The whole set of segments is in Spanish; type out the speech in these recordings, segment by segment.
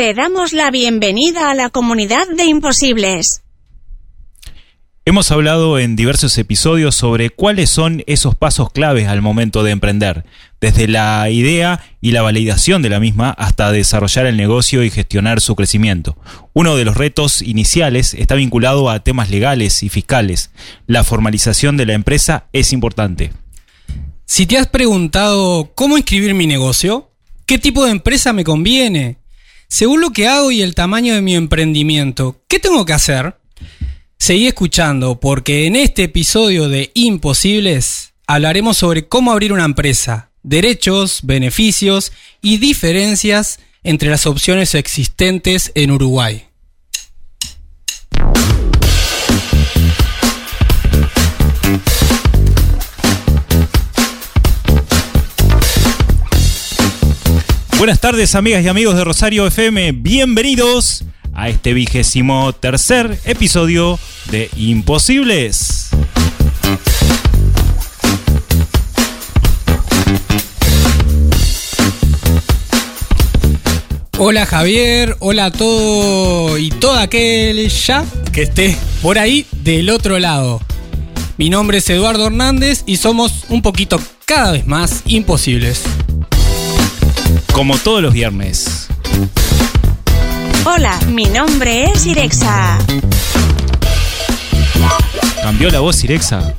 Te damos la bienvenida a la comunidad de imposibles. Hemos hablado en diversos episodios sobre cuáles son esos pasos claves al momento de emprender, desde la idea y la validación de la misma hasta desarrollar el negocio y gestionar su crecimiento. Uno de los retos iniciales está vinculado a temas legales y fiscales. La formalización de la empresa es importante. Si te has preguntado cómo inscribir mi negocio, qué tipo de empresa me conviene, según lo que hago y el tamaño de mi emprendimiento, ¿qué tengo que hacer? Seguí escuchando porque en este episodio de Imposibles hablaremos sobre cómo abrir una empresa, derechos, beneficios y diferencias entre las opciones existentes en Uruguay. Buenas tardes amigas y amigos de Rosario FM, bienvenidos a este vigésimo tercer episodio de Imposibles. Hola Javier, hola a todo y toda aquel ya que esté por ahí del otro lado. Mi nombre es Eduardo Hernández y somos un poquito cada vez más imposibles. Como todos los viernes. Hola, mi nombre es Irexa. Cambió la voz Irexa.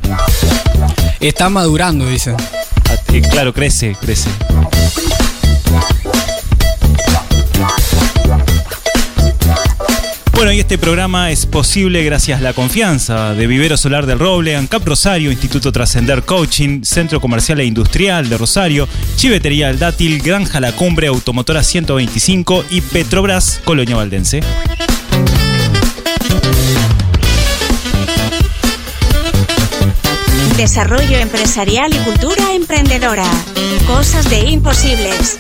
Está madurando, dicen. Ah, eh, claro, crece, crece. Bueno, y este programa es posible gracias a la confianza de Vivero Solar del Roble, ANCAP Rosario, Instituto Trascender Coaching, Centro Comercial e Industrial de Rosario, Chivetería El Dátil, Granja La Cumbre, Automotora 125 y Petrobras Colonia Valdense. Desarrollo empresarial y cultura emprendedora. Cosas de imposibles.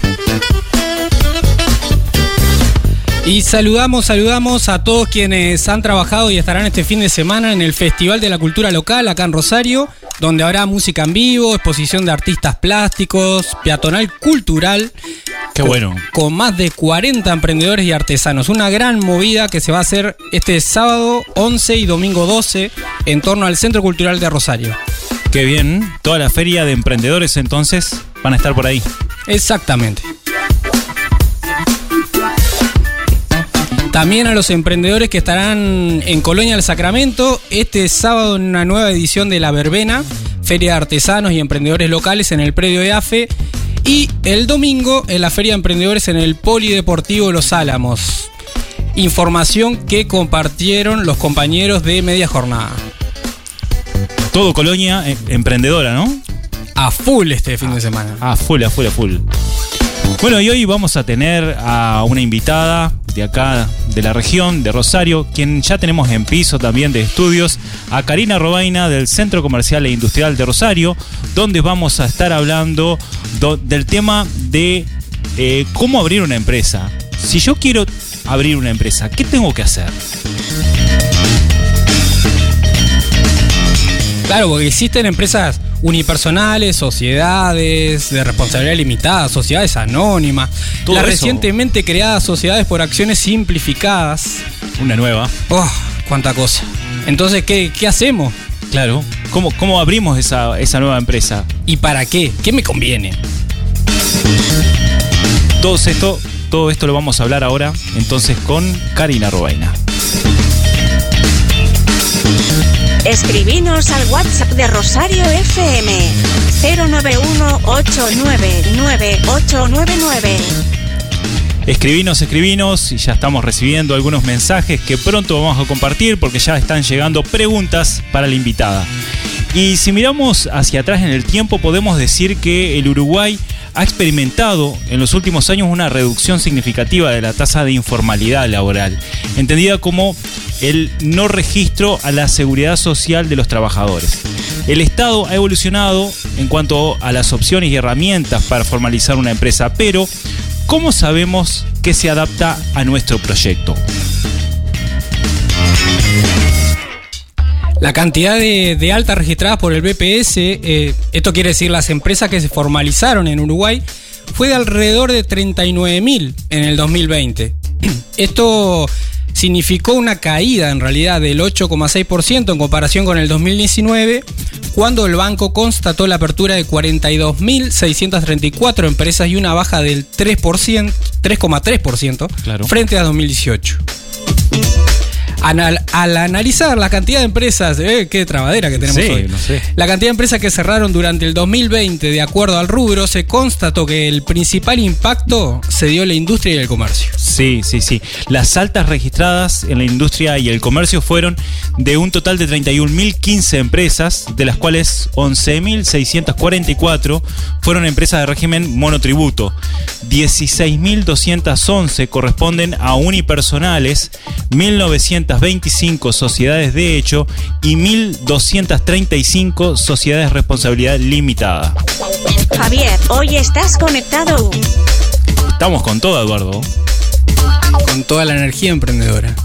Y saludamos, saludamos a todos quienes han trabajado y estarán este fin de semana en el Festival de la Cultura Local acá en Rosario, donde habrá música en vivo, exposición de artistas plásticos, peatonal cultural. Qué bueno. Con más de 40 emprendedores y artesanos. Una gran movida que se va a hacer este sábado 11 y domingo 12 en torno al Centro Cultural de Rosario. Qué bien. Toda la feria de emprendedores entonces van a estar por ahí. Exactamente. También a los emprendedores que estarán en Colonia del Sacramento este sábado en una nueva edición de La Verbena, Feria de Artesanos y Emprendedores Locales en el predio de AFE. Y el domingo en la Feria de Emprendedores en el Polideportivo Los Álamos. Información que compartieron los compañeros de media jornada. Todo Colonia eh, emprendedora, ¿no? A full este fin de semana. A full, a full, a full. Bueno, y hoy vamos a tener a una invitada de acá, de la región, de Rosario, quien ya tenemos en piso también de estudios, a Karina Robaina del Centro Comercial e Industrial de Rosario, donde vamos a estar hablando del tema de eh, cómo abrir una empresa. Si yo quiero abrir una empresa, ¿qué tengo que hacer? Claro, porque existen empresas unipersonales, sociedades de responsabilidad limitada, sociedades anónimas, las recientemente creadas sociedades por acciones simplificadas. Una nueva. Oh, cuánta cosa. Entonces, ¿qué, qué hacemos? Claro. ¿Cómo, cómo abrimos esa, esa nueva empresa? ¿Y para qué? ¿Qué me conviene? Todo esto, todo esto lo vamos a hablar ahora entonces con Karina Robaina. Escribinos al WhatsApp de Rosario FM 091-899-899. Escribinos, escribinos y ya estamos recibiendo algunos mensajes que pronto vamos a compartir porque ya están llegando preguntas para la invitada. Y si miramos hacia atrás en el tiempo podemos decir que el Uruguay ha experimentado en los últimos años una reducción significativa de la tasa de informalidad laboral, entendida como el no registro a la seguridad social de los trabajadores. El Estado ha evolucionado en cuanto a las opciones y herramientas para formalizar una empresa, pero ¿cómo sabemos que se adapta a nuestro proyecto? La cantidad de, altas registradas por el BPS, eh, esto quiere decir las empresas que se formalizaron en Uruguay, fue de alrededor de 39.000 en el 2020. Esto significó una caída en realidad del 8,6% en comparación con el 2019, cuando el banco constató la apertura de 42.634 empresas y una baja del 3,3% Claro. frente a 2018. Al analizar la cantidad de empresas, eh, qué trabadera que tenemos Sí, hoy. no sé. La cantidad de empresas que cerraron durante el 2020, de acuerdo al rubro, se constató que el principal impacto se dio en la industria y el comercio. Sí, sí, sí. Las altas registradas en la industria y el comercio fueron de un total de 31.015 empresas, de las cuales 11.644 fueron empresas de régimen monotributo. 16.211 corresponden a unipersonales, 1.925 sociedades de hecho y 1.235 sociedades de responsabilidad limitada. Javier, hoy estás conectado. Estamos con todo, Eduardo. Con toda la energía emprendedora.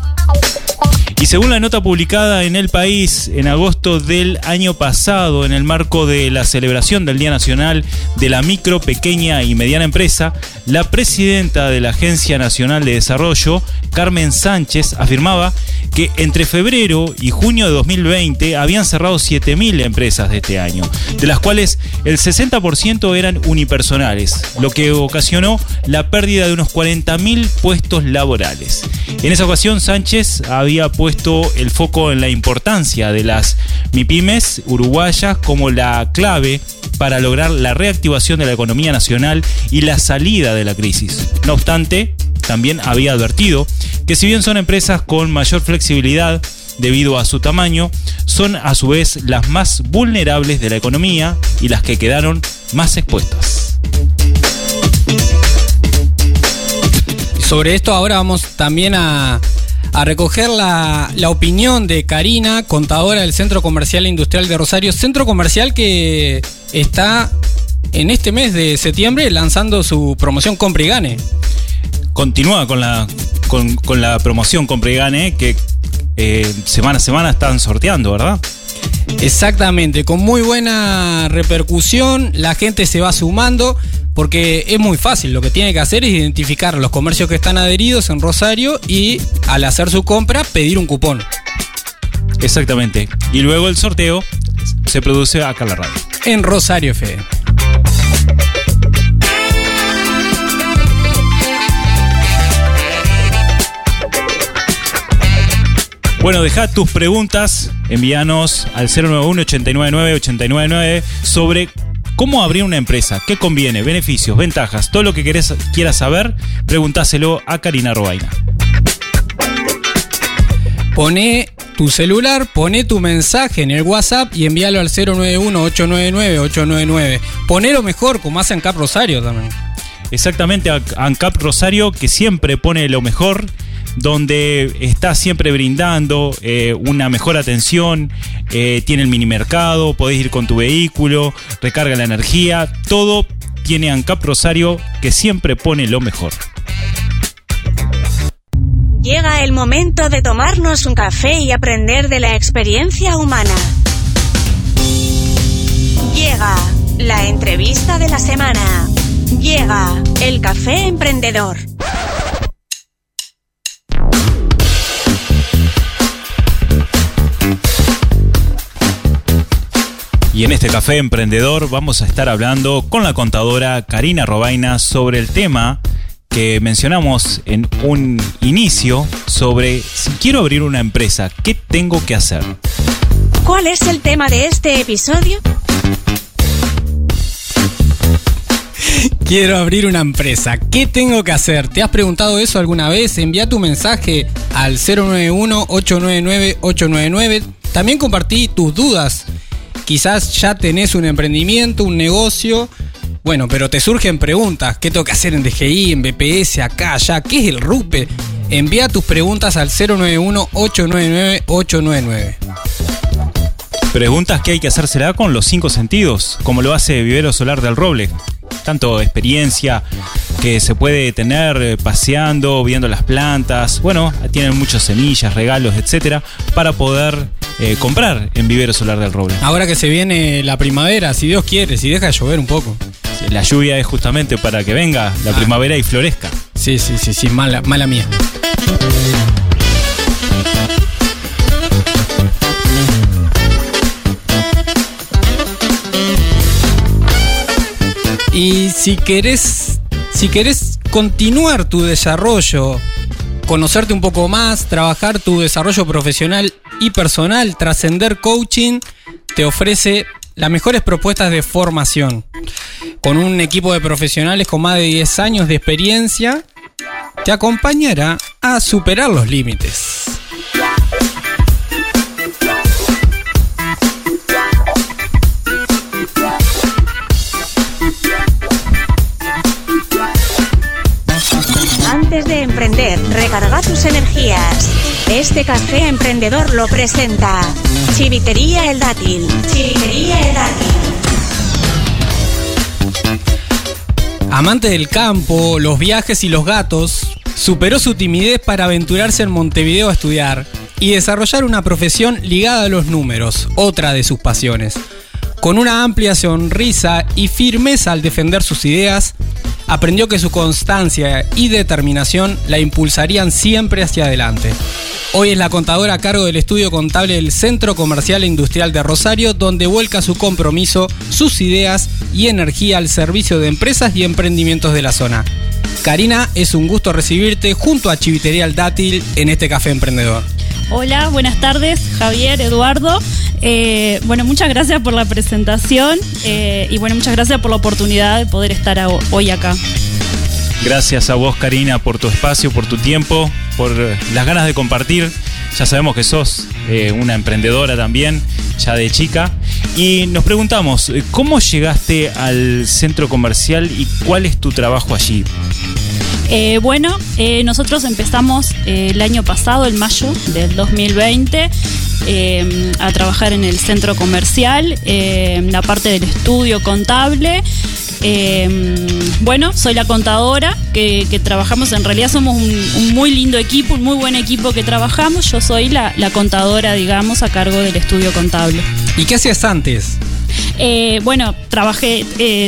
Y según la nota publicada en El País en agosto del año pasado, en el marco de la celebración del Día Nacional de la Micro, Pequeña y Mediana Empresa, la presidenta de la Agencia Nacional de Desarrollo, Carmen Sánchez, afirmaba que entre febrero y junio de 2020 habían cerrado 7.000 empresas de este año, de las cuales el 60% eran unipersonales, lo que ocasionó la pérdida de unos 40.000 puestos laborales. En esa ocasión, Sánchez había puesto el foco en la importancia de las MIPIMES uruguayas como la clave para lograr la reactivación de la economía nacional y la salida de la crisis. No obstante, también había advertido que si bien son empresas con mayor flexibilidad debido a su tamaño, son a su vez las más vulnerables de la economía y las que quedaron más expuestas. Sobre esto ahora vamos también a, a recoger la, la opinión de Karina, contadora del Centro Comercial e Industrial de Rosario, centro comercial que está en este mes de septiembre lanzando su promoción Compre y Gane. Continúa con la, con, con la promoción Compre y Gane que eh, semana a semana están sorteando, ¿verdad? Exactamente, con muy buena repercusión, la gente se va sumando porque es muy fácil, lo que tiene que hacer es identificar los comercios que están adheridos en Rosario y al hacer su compra pedir un cupón. Exactamente. Y luego el sorteo se produce acá en la radio. En Rosario FM. Bueno, deja tus preguntas, envíanos al 091-899-899 sobre cómo abrir una empresa, qué conviene, beneficios, ventajas, todo lo que querés, quieras saber, preguntáselo a Karina Robaina. Pone tu celular, pone tu mensaje en el WhatsApp y envíalo al 091-899-899. Ponelo mejor, como hace Cap Rosario también. Exactamente, ANCAP Rosario que siempre pone lo mejor, donde está siempre brindando eh, una mejor atención, eh, tiene el mini mercado, podés ir con tu vehículo, recarga la energía, todo tiene ANCAP Rosario que siempre pone lo mejor. Llega el momento de tomarnos un café y aprender de la experiencia humana. Llega la entrevista de la semana. Llega el café emprendedor. Y en este café emprendedor vamos a estar hablando con la contadora Karina Robaina sobre el tema que mencionamos en un inicio sobre si quiero abrir una empresa, ¿qué tengo que hacer? ¿Cuál es el tema de este episodio? Quiero abrir una empresa. ¿Qué tengo que hacer? ¿Te has preguntado eso alguna vez? Envía tu mensaje al 091-899-899. También compartí tus dudas. Quizás ya tenés un emprendimiento, un negocio. Bueno, pero te surgen preguntas. ¿Qué tengo que hacer en DGI, en BPS, acá, allá? ¿Qué es el RUPE? Envía tus preguntas al 091-899-899. Preguntas que hay que hacérsela con los cinco sentidos, como lo hace Vivero Solar del Roble. Tanto experiencia que se puede tener eh, paseando, viendo las plantas. Bueno, tienen muchas semillas, regalos, etcétera, para poder eh, comprar en Vivero Solar del Roble. Ahora que se viene la primavera, si Dios quiere, si deja de llover un poco. la lluvia es justamente para que venga la Ah. primavera y florezca. Sí, sí, sí, sí, mala, mala mía. Y si querés, si continuar tu desarrollo, conocerte un poco más, trabajar tu desarrollo profesional y personal, trascender coaching te ofrece las mejores propuestas de formación. Con un equipo de profesionales con más de 10 años de experiencia, te acompañará a superar los límites. Recarga tus energías. Este café emprendedor lo presenta Chivitería El Dátil. Chivitería El Dátil. Amante del campo, los viajes y los gatos, superó su timidez para aventurarse en Montevideo a estudiar y desarrollar una profesión ligada a los números, otra de sus pasiones. Con una amplia sonrisa y firmeza al defender sus ideas, aprendió que su constancia y determinación la impulsarían siempre hacia adelante. Hoy es la contadora a cargo del estudio contable del Centro Comercial e Industrial de Rosario, donde vuelca su compromiso, sus ideas y energía al servicio de empresas y emprendimientos de la zona. Karina, es un gusto recibirte junto a Chivitería Dátil en este café emprendedor. Hola, buenas tardes, Javier, Eduardo. Eh, bueno, muchas gracias por la presentación eh, y bueno, muchas gracias por la oportunidad de poder estar hoy acá. Gracias a vos, Karina, por tu espacio, por tu tiempo, por las ganas de compartir. Ya sabemos que sos eh, una emprendedora también, ya de chica. Y nos preguntamos, ¿cómo llegaste al centro comercial y cuál es tu trabajo allí? Eh, bueno, eh, nosotros empezamos eh, el año pasado, en mayo del 2020, eh, a trabajar en el centro comercial, en la parte del estudio contable. Bueno, soy la contadora que, que trabajamos, en realidad somos un, un muy lindo equipo, un muy buen equipo que trabajamos. Yo soy la, la contadora, digamos, a cargo del estudio contable. ¿Y qué hacías antes? Bueno, trabajé,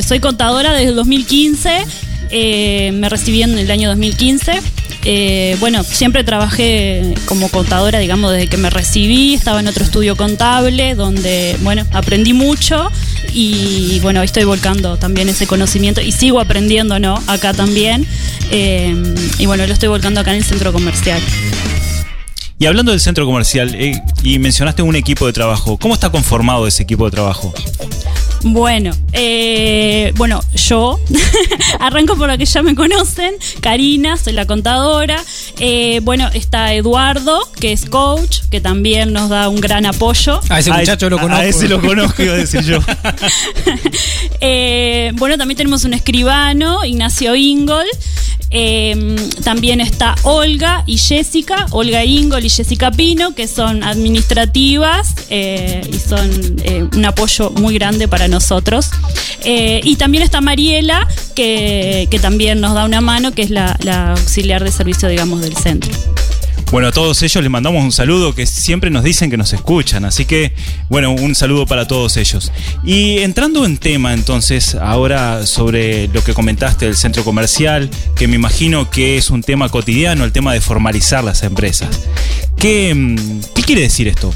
soy contadora desde el 2015, eh, me recibí en el año 2015. Eh, bueno, siempre trabajé como contadora, digamos, desde que me recibí, estaba en otro estudio contable donde, bueno, aprendí mucho y, bueno, estoy volcando también ese conocimiento y sigo aprendiendo, ¿no? Acá también. Eh, y bueno, lo estoy volcando acá en el centro comercial. Y hablando del centro comercial, y mencionaste un equipo de trabajo, ¿cómo está conformado ese equipo de trabajo? Bueno, eh, bueno, yo arranco por lo que ya me conocen, Karina, soy la contadora. Eh, bueno, está Eduardo, que es coach, que también nos da un gran apoyo. A ese muchacho lo conozco. A ese lo conozco, iba a decir yo. Eh, bueno, también tenemos un escribano, Ignacio Ingol. Eh, también está Olga y Jessica, Olga Ingol y Jessica Pino, que son administrativas eh, y son eh, un apoyo muy grande para nosotros. Eh, y también está Mariela, que, que también nos da una mano, que es la, la auxiliar de servicio, digamos, del centro. Bueno, a todos ellos les mandamos un saludo que siempre nos dicen que nos escuchan, así que bueno, un saludo para todos ellos. Y entrando en tema entonces, ahora sobre lo que comentaste del centro comercial, que me imagino que es un tema cotidiano, el tema de formalizar las empresas. ¿Qué, mm, qué quiere decir esto?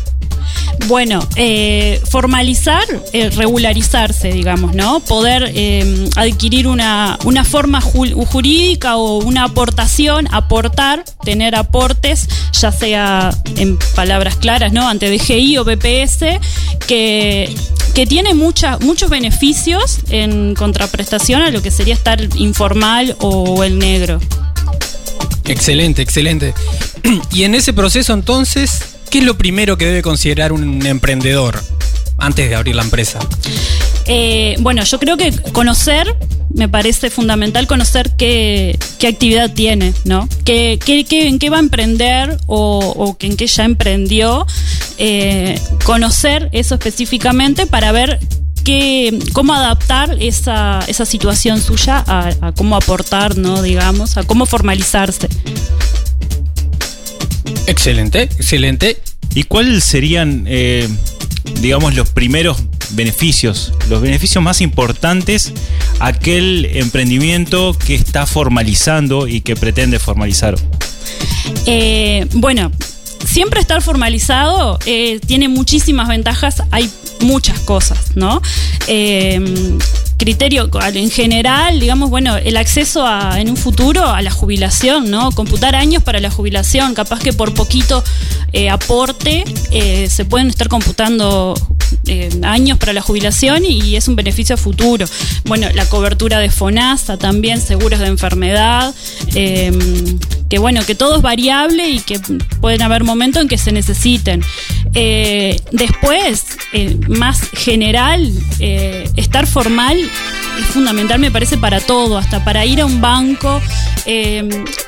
Bueno, eh, formalizar, eh, regularizarse, digamos, ¿no? Poder eh, adquirir una, una forma ju- jurídica o una aportación, aportar, tener aportes, ya sea en palabras claras, ¿no? Ante DGI o BPS, que, que tiene muchos beneficios en contraprestación a lo que sería estar informal o el negro. Excelente, excelente. Y en ese proceso entonces, ¿qué es lo primero que debe considerar un emprendedor antes de abrir la empresa? Eh, bueno, yo creo que conocer, me parece fundamental conocer qué, qué actividad tiene, ¿no? Qué, qué- qué- en qué va a emprender o, o que en qué ya emprendió. Eh, conocer eso específicamente para ver qué, cómo adaptar esa, esa situación suya a, a cómo aportar, ¿no? Digamos, a cómo formalizarse. Excelente, excelente. ¿Y cuáles serían, eh, digamos, los primeros beneficios, los beneficios más importantes aquel emprendimiento que está formalizando y que pretende formalizar? Eh, bueno, siempre estar formalizado eh, tiene muchísimas ventajas, hay muchas cosas, ¿no? Criterio en general, digamos, bueno, el acceso a, en un futuro a la jubilación, ¿no? Computar años para la jubilación, capaz que por poquito eh, aporte eh, se pueden estar computando eh, años para la jubilación y es un beneficio futuro. Bueno, la cobertura de FONASA también, seguros de enfermedad, que bueno, que todo es variable y que pueden haber momentos en que se necesiten. después, más general, estar formal es fundamental, me parece, para todo, hasta para ir a un banco,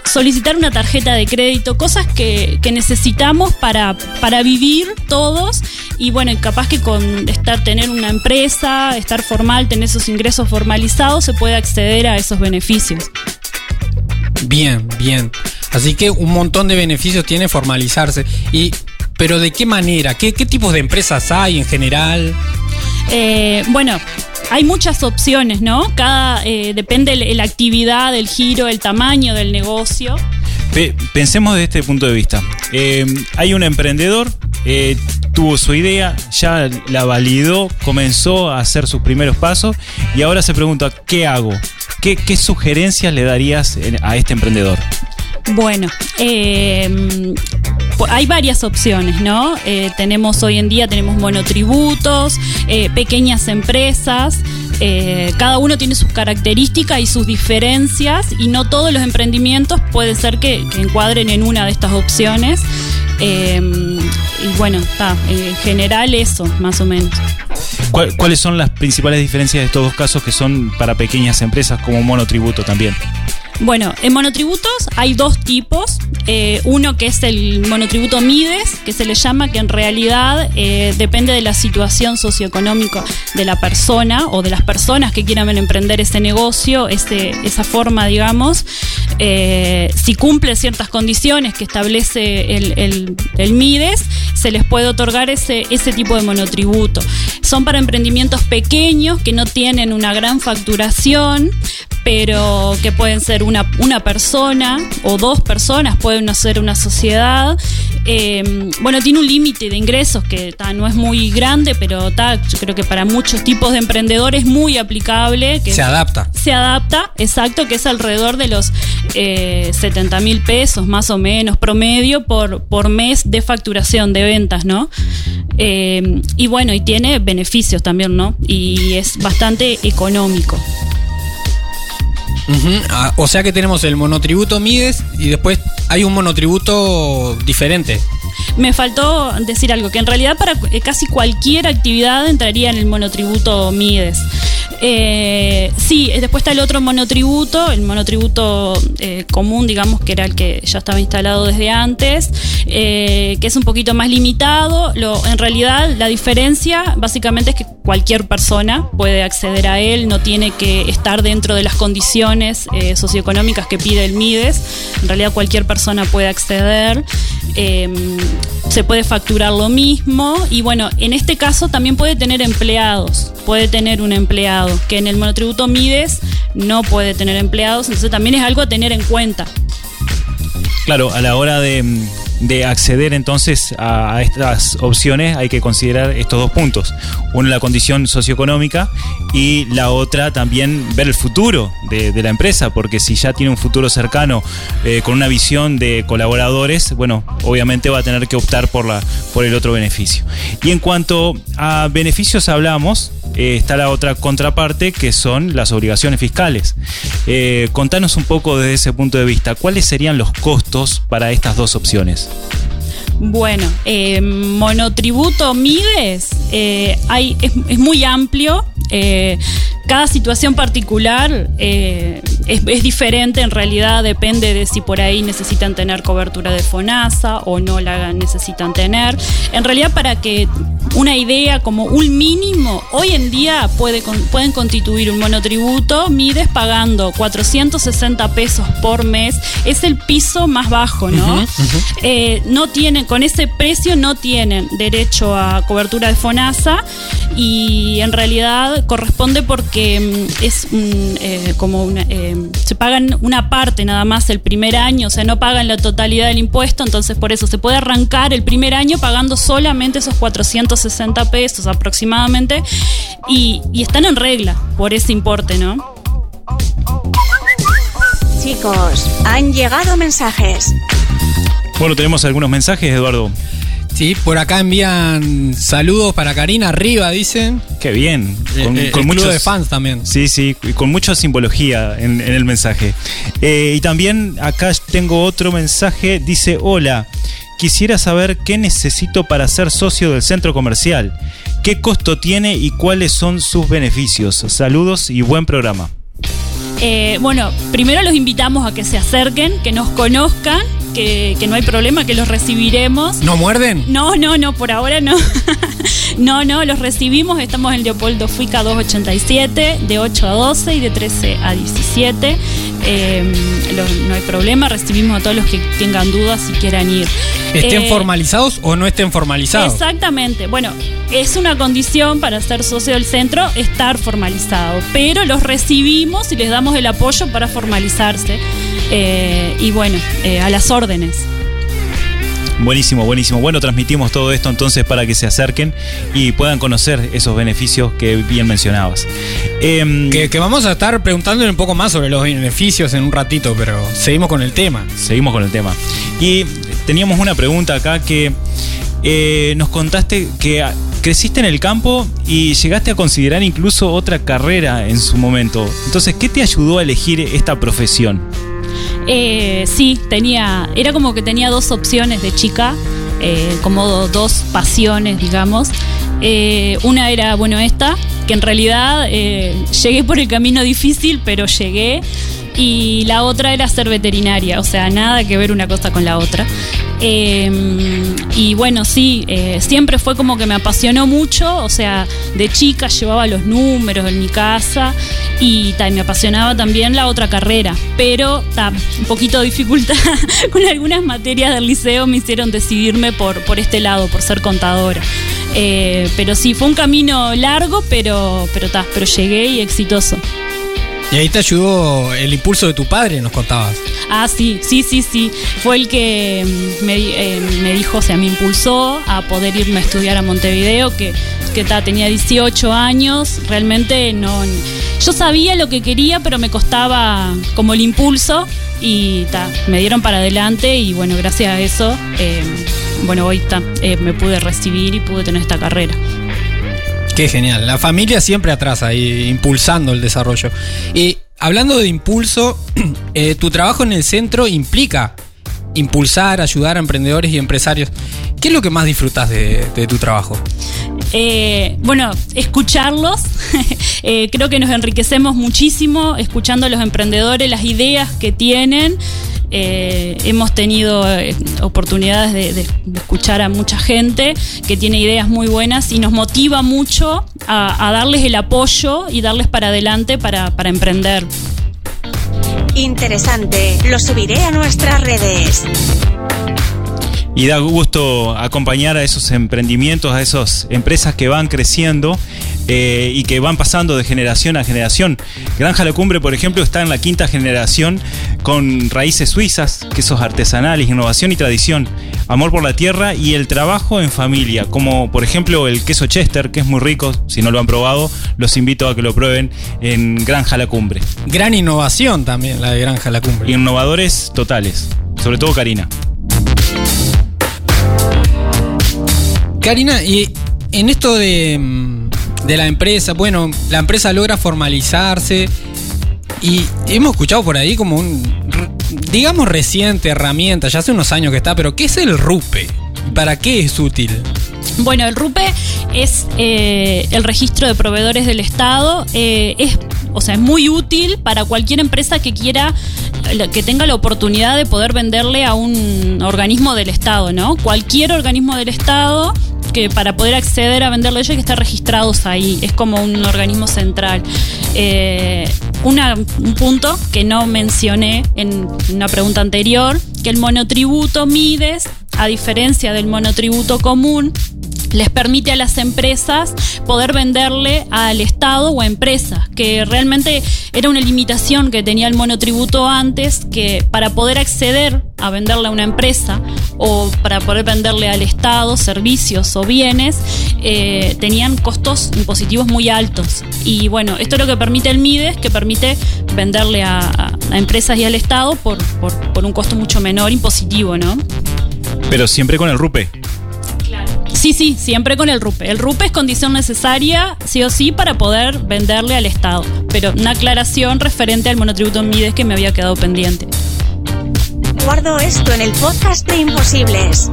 solicitar una tarjeta de crédito, cosas que, necesitamos para, para vivir todos. Y bueno, capaz que con estar, tener una empresa, estar formal, tener esos ingresos formalizados, se puede acceder a esos beneficios. Bien, bien. Así que un montón de beneficios tiene formalizarse. Y, pero ¿de qué manera? ¿Qué, qué tipos de empresas hay en general? Eh, bueno, hay muchas opciones, ¿no? Cada eh, depende de la actividad, el giro, el tamaño del negocio. Pensemos desde este punto de vista. Eh, hay un emprendedor, eh, tuvo su idea, ya la validó, comenzó a hacer sus primeros pasos y ahora se pregunta, ¿qué hago? ¿Qué, qué sugerencias le darías a este emprendedor? Bueno, eh, hay varias opciones, ¿no? Eh, tenemos hoy en día, tenemos monotributos, eh, pequeñas empresas, cada uno tiene sus características y sus diferencias y no todos los emprendimientos puede ser que, encuadren en una de estas opciones. y bueno, está, en general eso, más o menos. ¿Cuáles son las principales diferencias de estos dos casos que son para pequeñas empresas como monotributo también? Bueno, en monotributos hay dos tipos. Eh, uno que es el monotributo MIDES, que se le llama, que en realidad eh, depende de la situación socioeconómica de la persona o de las personas que quieran emprender ese negocio, ese, esa forma, digamos. Eh, si cumple ciertas condiciones que establece el, el, MIDES, se les puede otorgar ese, ese tipo de monotributo. Son para emprendimientos pequeños que no tienen una gran facturación, pero que pueden ser una, una persona o dos personas, pueden ser una sociedad. Em, bueno, tiene un límite de ingresos que no es muy grande, pero yo creo que para muchos tipos de emprendedores es muy aplicable. Que se adapta. Se adapta, exacto, que es alrededor de los eh, 70 mil pesos más o menos promedio por, por mes de facturación de ventas, ¿no? Em, y bueno, y tiene beneficios también, ¿no? Y es bastante económico. Ah, o sea que tenemos el monotributo Mides y después hay un monotributo diferente. Me faltó decir algo, que en realidad para eh, casi cualquier actividad entraría en el monotributo Mides. Eh, sí, después está el otro monotributo, el monotributo eh, común, digamos, que era el que ya estaba instalado desde antes, que es un poquito más limitado. En realidad, la diferencia básicamente es que cualquier persona puede acceder a él, no tiene que estar dentro de las condiciones socioeconómicas que pide el MIDES. En realidad, cualquier persona puede acceder se puede facturar lo mismo y bueno, en este caso también puede tener empleados, puede tener un empleado, que en el monotributo Mides no puede tener empleados, entonces también es algo a tener en cuenta. Claro, a la hora de, de acceder entonces a, estas opciones hay que considerar estos dos puntos. Uno la condición socioeconómica y la otra también ver el futuro de, la empresa, porque si ya tiene un futuro cercano eh, con una visión de colaboradores, bueno, obviamente va a tener que optar por, la, por el otro beneficio. Y en cuanto a beneficios hablamos, eh, está la otra contraparte que son las obligaciones fiscales. Eh, contanos un poco desde ese punto de vista, ¿cuáles serían los costos para estas dos opciones? Bueno, eh, monotributo Mides hay, es, muy amplio. cada situación particular es, es, diferente, en realidad depende de si por ahí necesitan tener cobertura de FONASA o no la necesitan tener. En realidad, para que una idea como un mínimo, hoy en día puede, pueden constituir un monotributo, mides pagando 460 pesos por mes, es el piso más bajo, ¿no? Eh, no tienen, con ese precio no tienen derecho a cobertura de FONASA y en realidad corresponde porque que mm, es un, eh, como una, eh, se pagan una parte nada más el primer año, o sea, no pagan la totalidad del impuesto, entonces por eso se puede arrancar el primer año pagando solamente esos 460 pesos aproximadamente y, y están en regla por ese importe, ¿no? Chicos, han llegado mensajes. Bueno, tenemos algunos mensajes, Eduardo. Sí, por acá envían saludos para Karina arriba, dicen. Qué bien. Con, eh, el club de fans también. Sí, sí, y con mucha simbología en, en el mensaje. Eh, y también acá tengo otro mensaje, dice, hola, quisiera saber qué necesito para ser socio del centro comercial, qué costo tiene y cuáles son sus beneficios. Saludos y buen programa. Eh, bueno, primero los invitamos a que se acerquen, que nos conozcan, que, que, no hay problema, que los recibiremos. ¿No muerden? No, no, no, por ahora no. no, no, los recibimos. Estamos en Leopoldo Fuica 287, de 8 a 12 y de 13 a 17. Eh, no hay problema, recibimos a todos los que tengan dudas y quieran ir. ¿Estén eh, formalizados o no estén formalizados? Exactamente. Bueno, es una condición para ser socio del centro estar formalizado, pero los recibimos y les damos el apoyo para formalizarse. Eh, y bueno, eh, a las órdenes. Buenísimo, buenísimo. Bueno, transmitimos todo esto entonces para que se acerquen y puedan conocer esos beneficios que bien mencionabas. Eh, que, que, vamos a estar preguntándole un poco más sobre los beneficios en un ratito, pero seguimos con el tema. Seguimos con el tema. Y teníamos una pregunta acá que eh, nos contaste que creciste en el campo y llegaste a considerar incluso otra carrera en su momento. Entonces, ¿qué te ayudó a elegir esta profesión? Eh, sí, tenía, era como que tenía dos opciones de chica, eh, como dos pasiones, digamos. Una era, bueno, esta, que en realidad llegué por el camino difícil, pero llegué. Y la otra era ser veterinaria, o sea, nada que ver una cosa con la otra. Eh, y bueno, sí, eh, siempre fue como que me apasionó mucho, o sea, de chica llevaba los números en mi casa y me apasionaba también la otra carrera, pero ta, un poquito de dificultad con algunas materias del liceo me hicieron decidirme por, por este lado, por ser contadora. Eh, pero sí, fue un camino largo, pero, pero, ta, pero llegué y exitoso. Y ahí te ayudó el impulso de tu padre, nos contabas. Ah, sí, sí, sí, sí. Fue el que mm, me, eh, me dijo, o sea, me impulsó a poder irme a estudiar a Montevideo, que, que ta, tenía 18 años. Realmente no. Yo sabía lo que quería, pero me costaba como el impulso. Y ta, me dieron para adelante y bueno, gracias a eso, eh, bueno, hoy eh, me pude recibir y pude tener esta carrera. Qué genial. La familia siempre atrás ahí, impulsando el desarrollo. Y hablando de impulso, eh, tu trabajo en el centro implica impulsar, ayudar a emprendedores y empresarios. ¿Qué es lo que más disfrutas de, tu trabajo? Eh, bueno, escucharlos. eh, creo que nos enriquecemos muchísimo escuchando a los emprendedores, las ideas que tienen. Eh, hemos tenido eh, oportunidades de, de, de, escuchar a mucha gente que tiene ideas muy buenas y nos motiva mucho a, a darles el apoyo y darles para adelante para, para emprender. Interesante, lo subiré a nuestras redes. Y da gusto acompañar a esos emprendimientos, a esas empresas que van creciendo eh, y que van pasando de generación a generación. Granja La Cumbre, por ejemplo, está en la quinta generación con raíces suizas, quesos artesanales, innovación y tradición, amor por la tierra y el trabajo en familia, como por ejemplo el queso Chester, que es muy rico, si no lo han probado, los invito a que lo prueben en Granja La Cumbre. Gran innovación también la de Granja La Cumbre. Innovadores totales, sobre todo Karina. Karina, y en esto de, de, la empresa, bueno, la empresa logra formalizarse y hemos escuchado por ahí como un, digamos, reciente herramienta, ya hace unos años que está, pero ¿qué es el RUPE? ¿Para qué es útil? Bueno, el RUPE es eh, el registro de proveedores del Estado. Eh, es, o sea, es muy útil para cualquier empresa que quiera, que tenga la oportunidad de poder venderle a un organismo del Estado, ¿no? Cualquier organismo del Estado que para poder acceder a venderle ellos hay que estar registrados ahí. Es como un organismo central. Eh, un punto que no mencioné en una pregunta anterior, que el monotributo Mides, a diferencia del monotributo común, les permite a las empresas poder venderle al Estado o a empresas, que realmente era una limitación que tenía el monotributo antes, que para poder acceder a venderle a una empresa o para poder venderle al Estado servicios o bienes, eh, tenían costos impositivos muy altos. Y bueno, esto es lo que permite el MIDES, que permite venderle a, a empresas y al Estado por, un costo mucho menor impositivo, ¿no? Pero siempre con el RUPE. Sí, sí, siempre con el RUPE. El RUPE es condición necesaria, sí o sí, para poder venderle al Estado. Pero una aclaración referente al monotributo en Mides que me había quedado pendiente. Guardo esto en el podcast de Imposibles.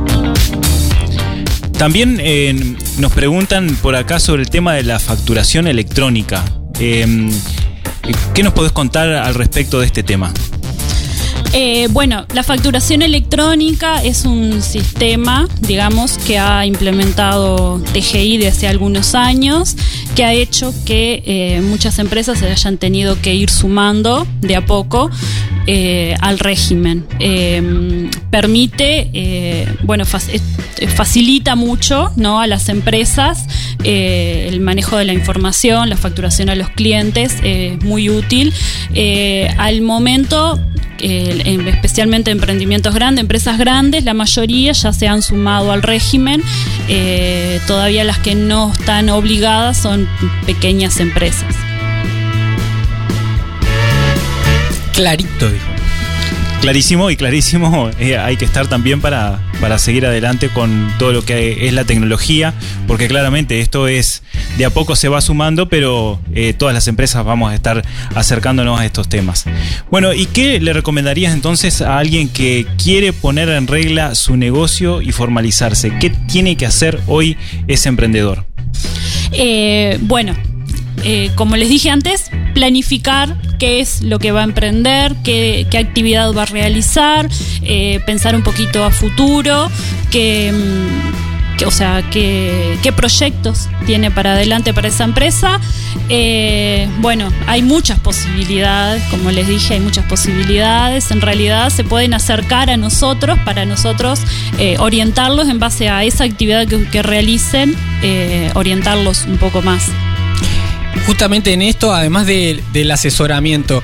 También eh, nos preguntan por acá sobre el tema de la facturación electrónica. Eh, ¿Qué nos podés contar al respecto de este tema? Eh, bueno, la facturación electrónica es un sistema, digamos, que ha implementado TGI desde hace algunos años, que ha hecho que eh, muchas empresas se hayan tenido que ir sumando de a poco eh, al régimen. Eh, permite, eh, bueno, eh, facilita mucho ¿no? a las empresas el manejo de la información, la facturación a los clientes, es muy útil. Al momento, en- especialmente emprendimientos grandes, empresas grandes, la mayoría ya se han sumado al régimen. Todavía las que no están obligadas son pequeñas empresas. Clarito, dijo. Clarísimo y clarísimo, eh, hay que estar también para, para seguir adelante con todo lo que es la tecnología, porque claramente esto es, de a poco se va sumando, pero eh, todas las empresas vamos a estar acercándonos a estos temas. Bueno, ¿y qué le recomendarías entonces a alguien que quiere poner en regla su negocio y formalizarse? ¿Qué tiene que hacer hoy ese emprendedor? Eh, bueno, eh, como les dije antes, planificar qué es lo que va a emprender, qué, actividad va a realizar, eh, pensar un poquito a futuro, qué, mm, o sea, qué, proyectos tiene para adelante para esa empresa. Eh, bueno, hay muchas posibilidades, como les dije, hay muchas posibilidades. En realidad se pueden acercar a nosotros para nosotros orientarlos en base a esa actividad que, realicen, orientarlos un poco más. Justamente en esto, además de- del asesoramiento,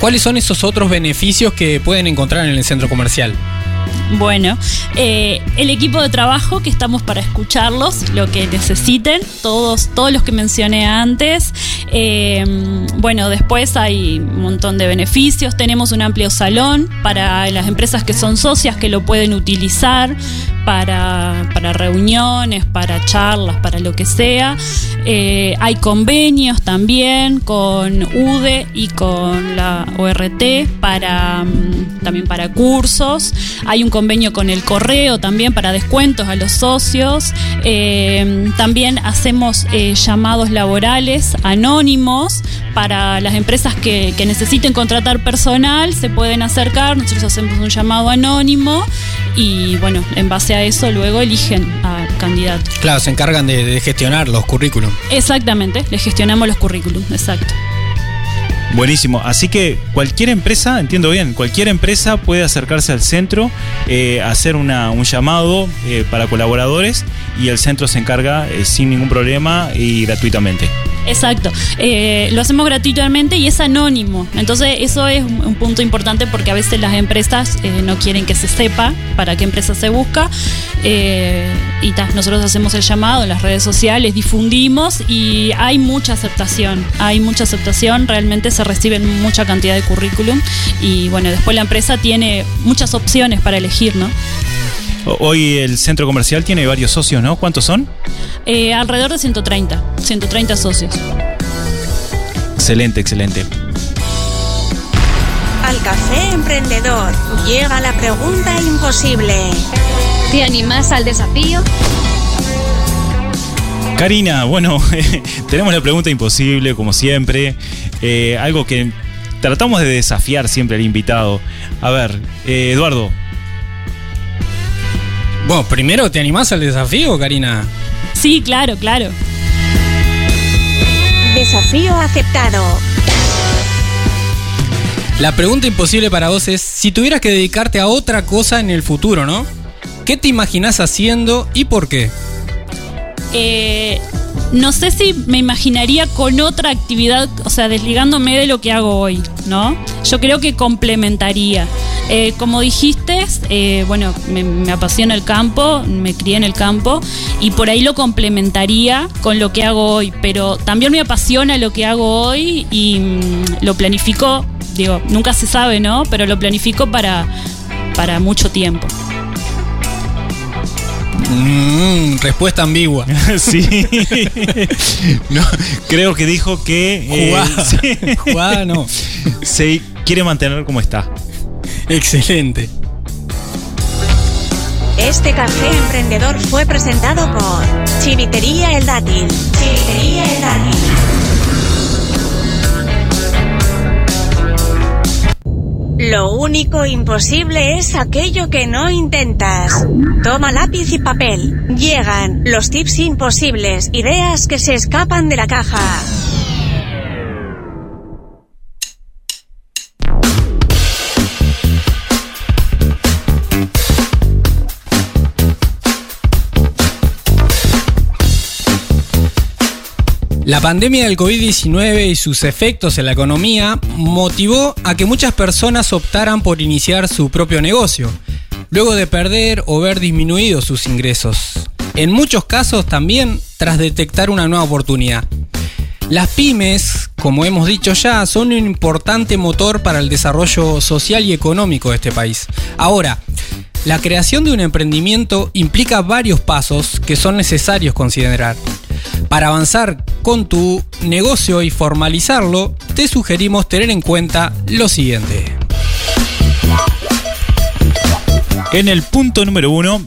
¿cuáles son esos otros beneficios que pueden encontrar en el centro comercial? Bueno, eh, el equipo de trabajo que estamos para escucharlos, lo que necesiten, todos, todos los que mencioné antes. Eh, bueno, después hay un montón de beneficios. Tenemos un amplio salón para las empresas que son socias que lo pueden utilizar para, para reuniones, para charlas, para lo que sea. Eh, hay convenios también con UDE y con la ORT para mm, también para cursos. Hay un convenio con el correo también para descuentos a los socios. Eh, también hacemos eh, llamados laborales anónimos para las empresas que, que necesiten contratar personal. Se pueden acercar, nosotros hacemos un llamado anónimo y bueno, en base a eso luego eligen al candidato. Claro, se encargan de, de gestionar los currículum. Exactamente, les gestionamos los currículums, exacto. Buenísimo. Así que cualquier empresa, entiendo bien, cualquier empresa puede acercarse al centro, eh, hacer una- un llamado eh, para colaboradores y el centro se encarga eh, sin ningún problema y gratuitamente. Exacto. Eh, lo hacemos gratuitamente y es anónimo. Entonces eso es un un punto importante porque a veces las empresas eh, no quieren que se sepa para qué empresa se busca. Eh, y ta, nosotros hacemos el llamado en las redes sociales, difundimos y hay mucha aceptación. Hay mucha aceptación, realmente se reciben mucha cantidad de currículum y bueno, después la empresa tiene muchas opciones para elegir, ¿no? Hoy el centro comercial tiene varios socios, ¿no? ¿Cuántos son? Eh, alrededor de 130, 130 socios. Excelente, excelente. Al café emprendedor llega la pregunta imposible. ¿Te animás al desafío? Karina, bueno, tenemos la pregunta imposible, como siempre. Eh, algo que tratamos de desafiar siempre al invitado. A ver, eh, Eduardo, Bueno, primero, ¿te animás al desafío, Karina? Sí, claro, claro. Desafío aceptado. La pregunta imposible para vos es, si tuvieras que dedicarte a otra cosa en el futuro, ¿no? ¿Qué te imaginás haciendo y por qué? eh, no sé si me imaginaría con otra actividad, o sea, desligándome de lo que hago hoy, ¿no? Yo creo que complementaría. Eh, como dijiste, eh, bueno, me, me apasiona el campo, me crié en el campo y por ahí lo complementaría con lo que hago hoy, pero también me apasiona lo que hago hoy y mm, lo planifico, digo, nunca se sabe, ¿no? Pero lo planifico para, para mucho tiempo. Mm, respuesta ambigua. sí. No, creo que dijo que eh, Jugada. sí, Jugada no. se quiere mantener como está. Excelente. Este café emprendedor fue presentado por Chivitería El Dátil. Chivitería El Dátil. Lo único imposible es aquello que no intentas. Toma lápiz y papel. Llegan los tips imposibles, ideas que se escapan de la caja. La pandemia del COVID-19 y sus efectos en la economía motivó a que muchas personas optaran por iniciar su propio negocio, luego de perder o ver disminuidos sus ingresos. En muchos casos también tras detectar una nueva oportunidad. Las pymes, como hemos dicho ya, son un importante motor para el desarrollo social y económico de este país. Ahora, la creación de un emprendimiento implica varios pasos que son necesarios considerar. Para avanzar con tu negocio y formalizarlo, te sugerimos tener en cuenta lo siguiente. En el punto número uno,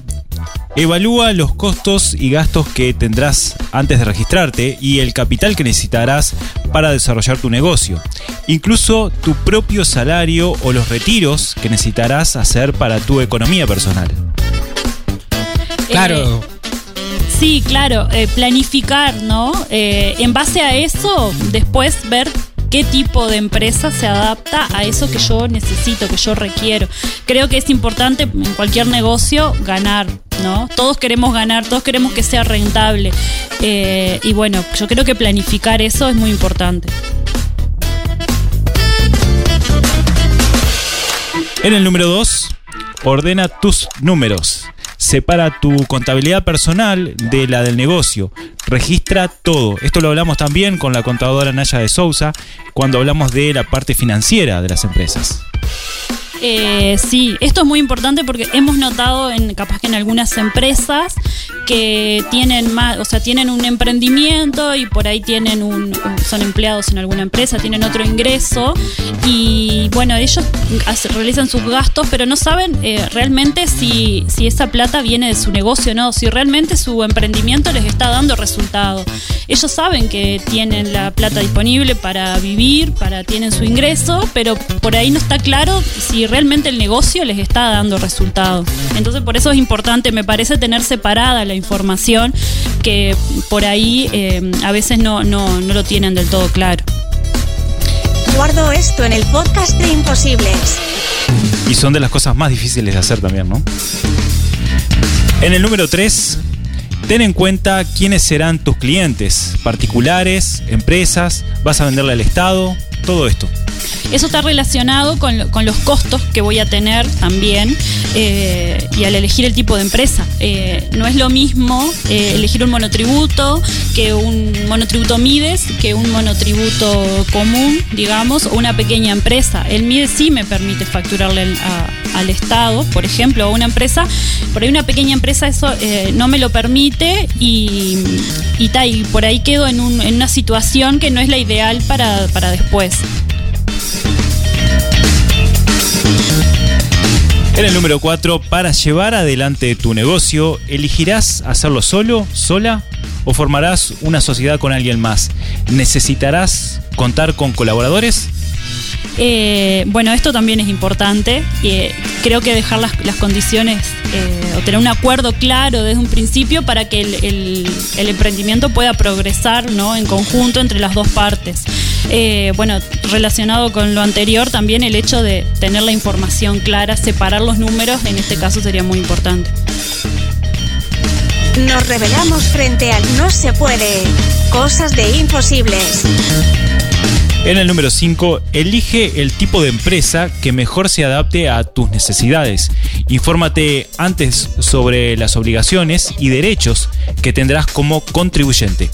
evalúa los costos y gastos que tendrás antes de registrarte y el capital que necesitarás para desarrollar tu negocio. Incluso tu propio salario o los retiros que necesitarás hacer para tu economía personal. Claro, Sí, claro, eh, planificar, ¿no? Eh, en base a eso, después ver qué tipo de empresa se adapta a eso que yo necesito, que yo requiero. Creo que es importante en cualquier negocio ganar, ¿no? Todos queremos ganar, todos queremos que sea rentable. Eh, y bueno, yo creo que planificar eso es muy importante. En el número 2, ordena tus números. Separa tu contabilidad personal de la del negocio. Registra todo. Esto lo hablamos también con la contadora Naya de Sousa cuando hablamos de la parte financiera de las empresas. Eh, sí, esto es muy importante porque hemos notado en capaz que en algunas empresas que tienen más, o sea, tienen un emprendimiento y por ahí tienen un, son empleados en alguna empresa, tienen otro ingreso y bueno, ellos realizan sus gastos, pero no saben eh, realmente si, si esa plata viene de su negocio o no, si realmente su emprendimiento les está dando resultado. Ellos saben que tienen la plata disponible para vivir, para tienen su ingreso, pero por ahí no está claro si realmente el negocio les está dando resultado. Entonces por eso es importante, me parece, tener separada la información que por ahí eh, a veces no, no, no lo tienen del todo claro. Guardo esto en el podcast de Imposibles. Y son de las cosas más difíciles de hacer también, ¿no? En el número 3, ten en cuenta quiénes serán tus clientes, particulares, empresas, vas a venderle al Estado, todo esto. Eso está relacionado con, con los costos que voy a tener también eh, y al elegir el tipo de empresa. Eh, no es lo mismo eh, elegir un monotributo que un monotributo MIDES, que un monotributo común, digamos, o una pequeña empresa. El MIDES sí me permite facturarle al- Estado, por ejemplo, a una empresa. Por ahí una pequeña empresa eso no me lo permite y, y, por ahí quedo en, en una situación que no es la ideal para, para después. En el número 4, para llevar adelante tu negocio, ¿elegirás hacerlo solo, sola? ¿O formarás una sociedad con alguien más? ¿Necesitarás contar con colaboradores? Eh, bueno, esto también es importante. eh, creo que dejar las, las condiciones eh, o tener un acuerdo claro desde un principio para que el, el- el emprendimiento pueda progresar ¿no? en conjunto entre las dos partes. Eh, bueno, relacionado con lo anterior, también el hecho de tener la información clara, separar los números, en este caso sería muy importante. Nos revelamos frente al no se puede. Cosas de imposibles. En el número 5, elige el tipo de empresa que mejor se adapte a tus necesidades. Infórmate antes sobre las obligaciones y derechos que tendrás como contribuyente.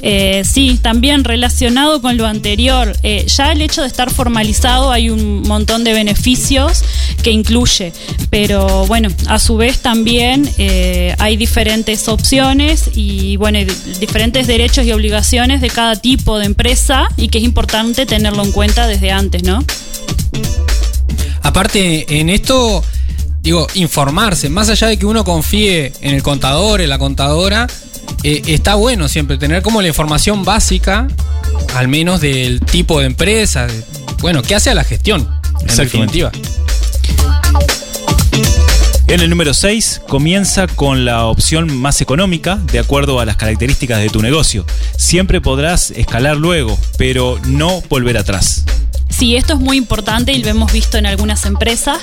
Eh, sí, también relacionado con lo anterior, eh, ya el hecho de estar formalizado hay un montón de beneficios que incluye, pero bueno, a su vez también eh, hay diferentes opciones y bueno, diferentes derechos y obligaciones de cada tipo de empresa y que es importante tenerlo en cuenta desde antes, ¿no? Aparte, en esto, digo, informarse, más allá de que uno confíe en el contador, en la contadora, eh, está bueno siempre tener como la información básica, al menos del tipo de empresa, de- bueno, qué hace a la gestión, en definitiva. En el número 6 comienza con la opción más económica de acuerdo a las características de tu negocio. Siempre podrás escalar luego, pero no volver atrás. Sí, esto es muy importante y lo hemos visto en algunas empresas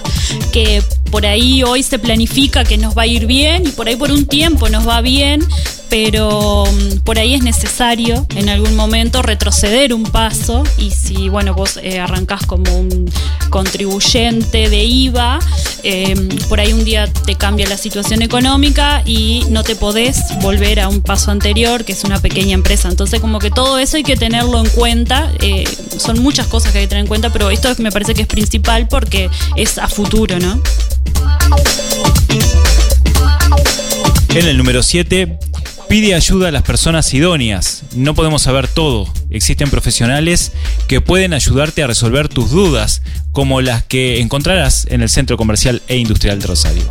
que por ahí hoy se planifica que nos va a ir bien y por ahí por un tiempo nos va bien, pero mm, por ahí es necesario en algún momento retroceder un paso y si, bueno, vos eh, arrancás como un contribuyente de IVA, eh, por ahí un día te cambia la situación económica y no te podés volver a un paso anterior, que es una pequeña empresa. Entonces, como que todo eso hay que tenerlo en cuenta. eh, son muchas cosas que hay que tener en cuenta, pero esto me parece que es principal porque es a futuro, ¿no? En el número 7, pide ayuda a las personas idóneas. No podemos saber todo. Existen profesionales que pueden ayudarte a resolver tus dudas, como las que encontrarás en el Centro Comercial e Industrial de Rosario.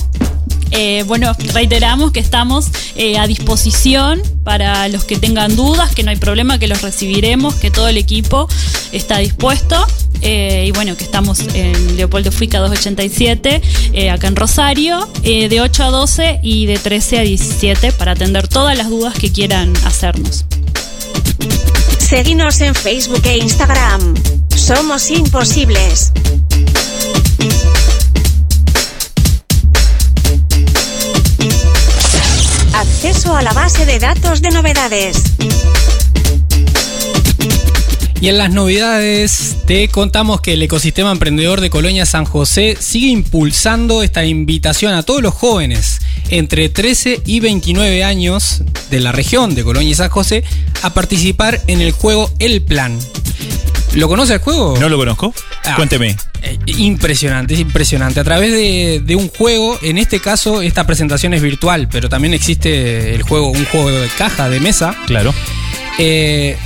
Eh, bueno, reiteramos que estamos eh, a disposición para los que tengan dudas, que no hay problema, que los recibiremos, que todo el equipo está dispuesto. eh, y bueno, que estamos en Leopoldo Fuica 287, eh, acá en Rosario, de 8 a 12 y de 13 a 17 para atender todas las dudas que quieran hacernos. Seguinos en Facebook e Instagram. Somos imposibles. A la base de datos de novedades. Y en las novedades te contamos que el ecosistema emprendedor de Colonia San José sigue impulsando esta invitación a todos los jóvenes entre 13 y 29 años de la región de Colonia y San José a participar en el juego El Plan. ¿Lo conoce el juego? ¿No lo conozco? Ah. Cuénteme. Eh, impresionante, es impresionante. A través de, de un juego, en este caso esta presentación es virtual, pero también existe el juego, un juego de caja, de mesa. Claro. Eh,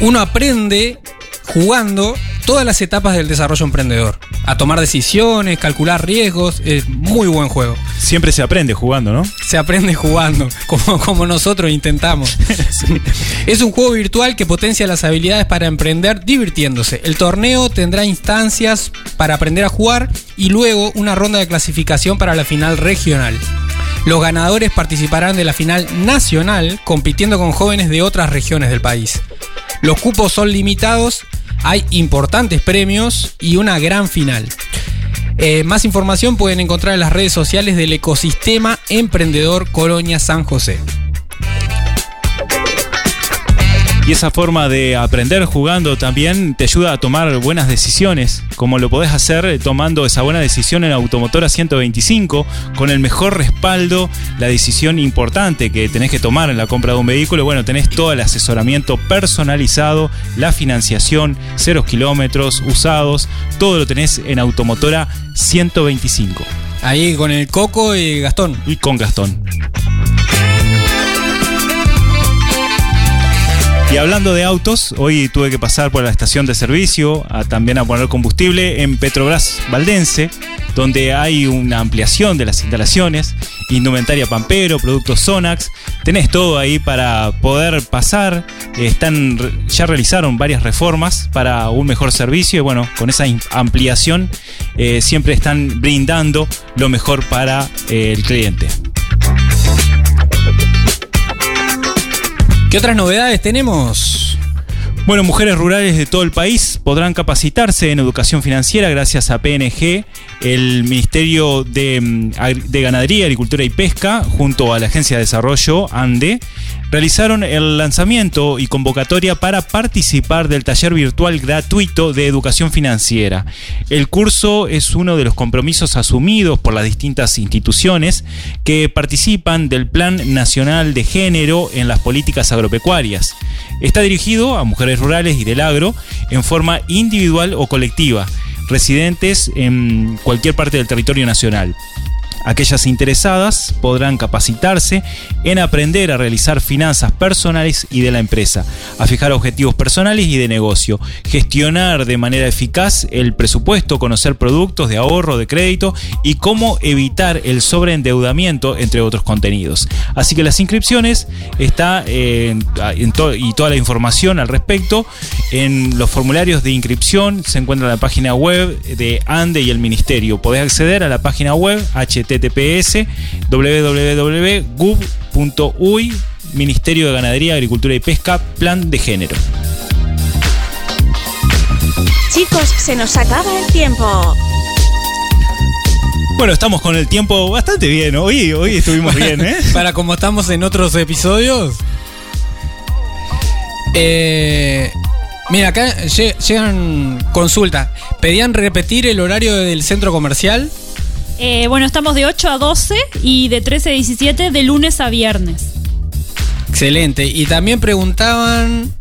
uno aprende jugando todas las etapas del desarrollo emprendedor. A tomar decisiones, calcular riesgos. Es muy buen juego. Siempre se aprende jugando, ¿no? Se aprende jugando, como, como nosotros intentamos. Es un juego virtual que potencia las habilidades para emprender divirtiéndose. El torneo tendrá instancias para aprender a jugar y luego una ronda de clasificación para la final regional. Los ganadores participarán de la final nacional compitiendo con jóvenes de otras regiones del país. Los cupos son limitados, hay importantes premios y una gran final. Eh, más información pueden encontrar en las redes sociales del ecosistema emprendedor Colonia San José. Y esa forma de aprender jugando también te ayuda a tomar buenas decisiones, como lo podés hacer tomando esa buena decisión en Automotora 125, con el mejor respaldo, la decisión importante que tenés que tomar en la compra de un vehículo. Bueno, tenés todo el asesoramiento personalizado, la financiación, ceros kilómetros, usados, todo lo tenés en Automotora 125 Ahí con el Coco y Gastón. y con Gastón. Y hablando de autos, hoy tuve que pasar por la estación de servicio también a poner combustible en Petrobras Valdense, donde hay una ampliación de las instalaciones, indumentaria Pampero, productos Sonax, tenés todo ahí para poder pasar, están ya realizaron varias reformas para un mejor servicio y bueno, con esa ampliación eh, siempre están brindando lo mejor para eh, el cliente. ¿Qué otras novedades tenemos? Bueno, mujeres rurales de todo el país podrán capacitarse en educación financiera gracias a PNG, el Ministerio de, mm, de Ganadería, Agricultura y Pesca, junto a la Agencia de Desarrollo, ANDE, realizaron el lanzamiento y convocatoria para participar del taller virtual gratuito de educación financiera. El curso es uno de los compromisos asumidos por las distintas instituciones que participan del Plan Nacional de Género en las políticas agropecuarias. Está dirigido a mujeres rurales y del agro en forma individual o colectiva, residentes en cualquier parte del territorio nacional. Aquellas interesadas podrán capacitarse en aprender a realizar finanzas personales y de la empresa, a fijar objetivos personales y de negocio, gestionar de manera eficaz el presupuesto, conocer productos de ahorro, de crédito y cómo evitar el sobreendeudamiento, entre otros contenidos. Así que las inscripciones está eh, y toda la información al respecto en los formularios de inscripción se encuentra en la página web de ANDE y el Ministerio. Podés acceder a la página web https www.gub.uy Ministerio de Ganadería, Agricultura y Pesca, Plan de Género. Chicos, se nos acaba el tiempo. Bueno, estamos con el tiempo bastante bien. Hoy, hoy estuvimos bien, ¿eh? Para como estamos en otros episodios. Eh, mira, acá lle- llegan consultas. ¿Pedían repetir el horario del centro comercial? Eh, bueno, estamos de 8 a 12 y de 13 a 17 de lunes a viernes. Excelente. Y también preguntaban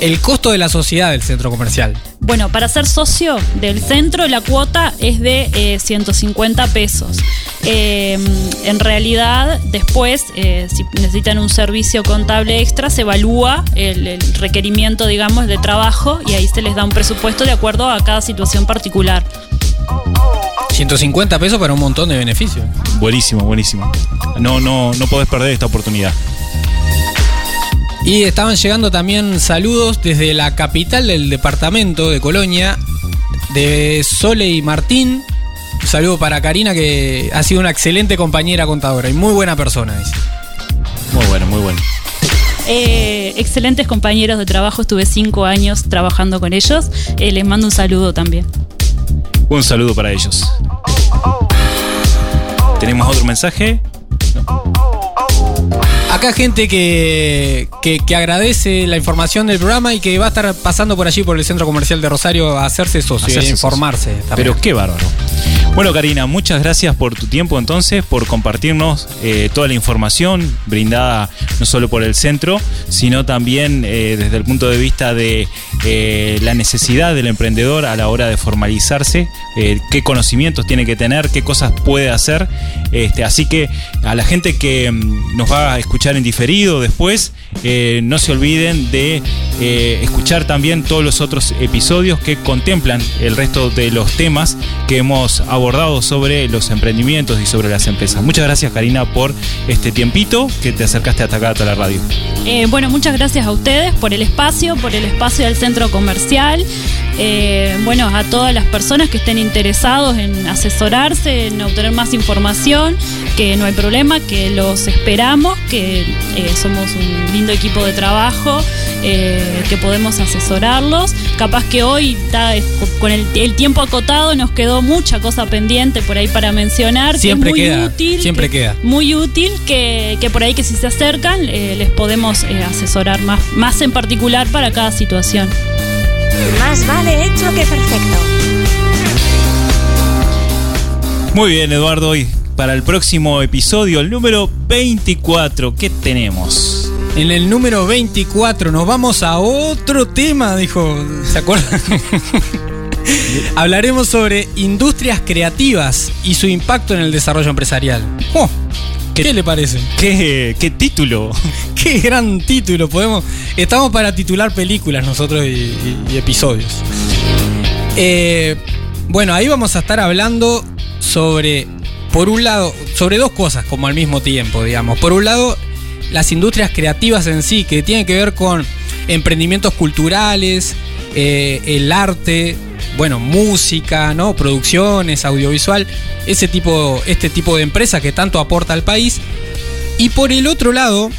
el costo de la sociedad del centro comercial. Bueno, para ser socio del centro la cuota es de eh, 150 pesos. Eh, en realidad, después, eh, si necesitan un servicio contable extra, se evalúa el, el requerimiento, digamos, de trabajo y ahí se les da un presupuesto de acuerdo a cada situación particular. 150 pesos para un montón de beneficios. Buenísimo, buenísimo. No, no, no podés perder esta oportunidad. Y estaban llegando también saludos desde la capital del departamento de Colonia, de Sole y Martín. Un saludo para Karina, que ha sido una excelente compañera contadora y muy buena persona, dice. Muy bueno, muy bueno. Eh, excelentes compañeros de trabajo, estuve cinco años trabajando con ellos. Eh, les mando un saludo también. Un saludo para ellos. ¿Tenemos otro mensaje? Acá gente que, que, que agradece la información del programa y que va a estar pasando por allí por el centro comercial de Rosario a hacerse socio Hacerse a informarse. también. Pero qué bárbaro. Bueno, Karina, muchas gracias por tu tiempo entonces, por compartirnos eh, toda la información brindada no solo por el centro, sino también eh, desde el punto de vista de eh, la necesidad del emprendedor a la hora de formalizarse, qué conocimientos tiene que tener, qué cosas puede hacer. Este, así que a la gente que mm, nos va a escuchar en diferido después, no se olviden de escuchar también todos los otros episodios que contemplan el resto de los temas que hemos abordado sobre los emprendimientos y sobre las empresas. Muchas gracias Karina por este tiempito que te acercaste hasta acá a la radio. Eh, bueno, muchas gracias a ustedes por el espacio, por el espacio del centro comercial. Eh, bueno, a todas las personas que estén interesados en asesorarse, en obtener más información, que no hay problema, que los esperamos, que eh, somos un lindo equipo de trabajo, eh, que podemos asesorarlos. Capaz que hoy, eh, con el, el tiempo acotado, nos quedó mucha cosa pendiente por ahí para mencionar. Siempre que es muy queda, útil. siempre que- queda. muy útil que, que por ahí que si se acercan eh, les podemos eh, asesorar más, más en particular para cada situación. Más vale hecho que perfecto. Muy bien Eduardo, y para el próximo episodio, el número 24, ¿qué tenemos? En el número 24 nos vamos a otro tema, dijo. ¿Se acuerdan? Hablaremos sobre industrias creativas y su impacto en el desarrollo empresarial. Oh, ¿Qué, le parece? ¿Qué, qué título? Qué gran título. Podemos, estamos para titular películas nosotros y, y- y episodios. Eh, bueno, ahí vamos a estar hablando sobre, por un lado, sobre dos cosas como al mismo tiempo, digamos. Por un lado, las industrias creativas en sí, que tienen que ver con emprendimientos culturales, eh, el arte, bueno, música, ¿no? Producciones, audiovisual, ese tipo, este tipo de empresas que tanto aporta al país. Y por el otro lado,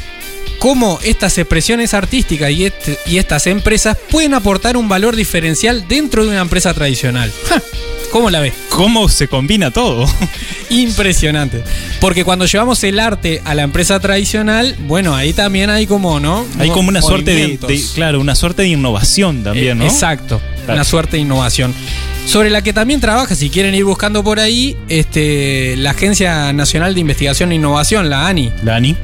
cómo estas expresiones artísticas y, este- y estas empresas pueden aportar un valor diferencial dentro de una empresa tradicional. Ja, ¿Cómo la ves? ¿Cómo se combina todo? Impresionante. Porque cuando llevamos el arte a la empresa tradicional, bueno, ahí también hay como, ¿no? Hay como una suerte de, claro, una suerte de innovación también, ¿no? Eh, Exacto, Claro. una suerte de innovación. Sobre la que también trabaja, si quieren ir buscando por ahí, este, la Agencia Nacional de Investigación e Innovación, la ANI, Dani,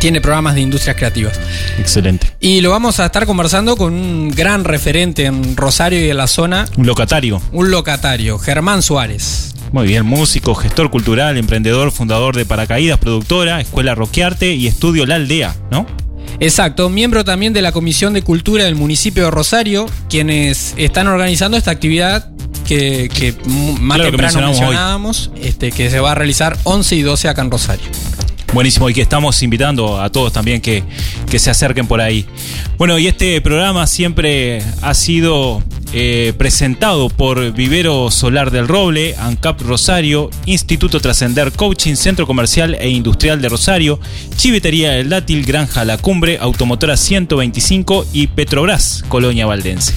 tiene programas de industrias creativas. excelente. Y lo vamos a estar conversando con un gran referente en Rosario y en la zona, Un locatario. un locatario, Germán Suárez. Muy bien, músico, gestor cultural, emprendedor, fundador de Paracaídas, productora, Escuela Roquearte y Estudio La Aldea, ¿no? Exacto, miembro también de la Comisión de Cultura del municipio de Rosario, quienes están organizando esta actividad que, que más Claro, que temprano hoy. mencionábamos, este, que se va a realizar 11 y 12 acá en Rosario. Buenísimo, y que estamos invitando a todos también que, que se acerquen por ahí. Bueno, y este programa siempre ha sido eh, presentado por Vivero Solar del Roble, ANCAP Rosario, Instituto Trascender Coaching, Centro Comercial e Industrial de Rosario, Chivetería del Dátil, Granja La Cumbre, Automotora 125 y Petrobras, Colonia Valdense.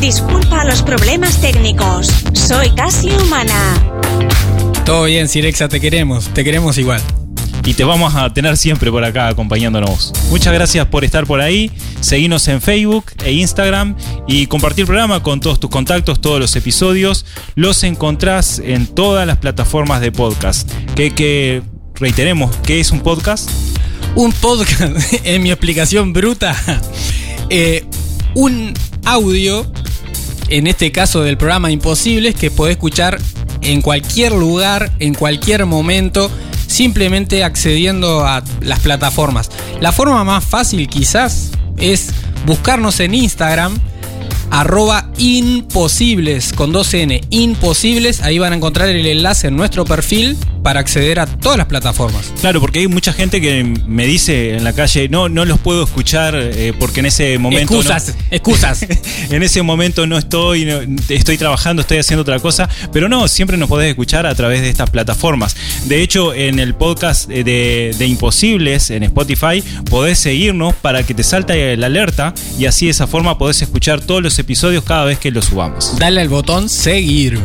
Disculpa los problemas técnicos. Soy casi humana. Todo bien, Sirexa, te queremos, te queremos igual. Y te vamos a tener siempre por acá acompañándonos. Muchas gracias por estar por ahí, seguinos en Facebook e Instagram y compartir el programa con todos tus contactos, todos los episodios. Los encontrás en todas las plataformas de podcast. Que, que reiteremos, ¿qué es un podcast? Un podcast, en mi explicación bruta, eh, un audio, en este caso del programa Imposibles, que podés escuchar en cualquier lugar, en cualquier momento, simplemente accediendo a las plataformas. La forma más fácil quizás es buscarnos en Instagram, arroba imposibles con 2N, imposibles, ahí van a encontrar el enlace en nuestro perfil para acceder a todas las plataformas. Claro, porque hay mucha gente que me dice en la calle, no, no los puedo escuchar eh, porque en ese momento... no- Excusas, excusas. en ese momento no estoy, no- estoy trabajando, estoy haciendo otra cosa, pero no, siempre nos podés escuchar a través de estas plataformas. De hecho, en el podcast eh, de, de Imposibles en Spotify, podés seguirnos para que te salte la alerta y así de esa forma podés escuchar todos los episodios cada vez que los subamos. Dale al botón seguir.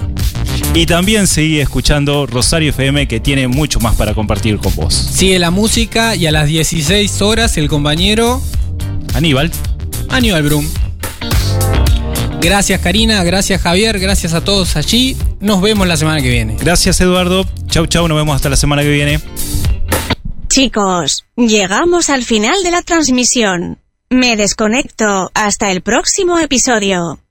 Y también seguí escuchando Rosario FM que tiene mucho más para compartir con vos. Sigue la música y a las 16 horas el compañero Aníbal, Aníbal Brum. Gracias Karina, gracias Javier, gracias a todos allí. Nos vemos la semana que viene. gracias Eduardo, chau chau, nos vemos hasta la semana que viene. Chicos, llegamos al final de la transmisión. Me desconecto hasta el próximo episodio.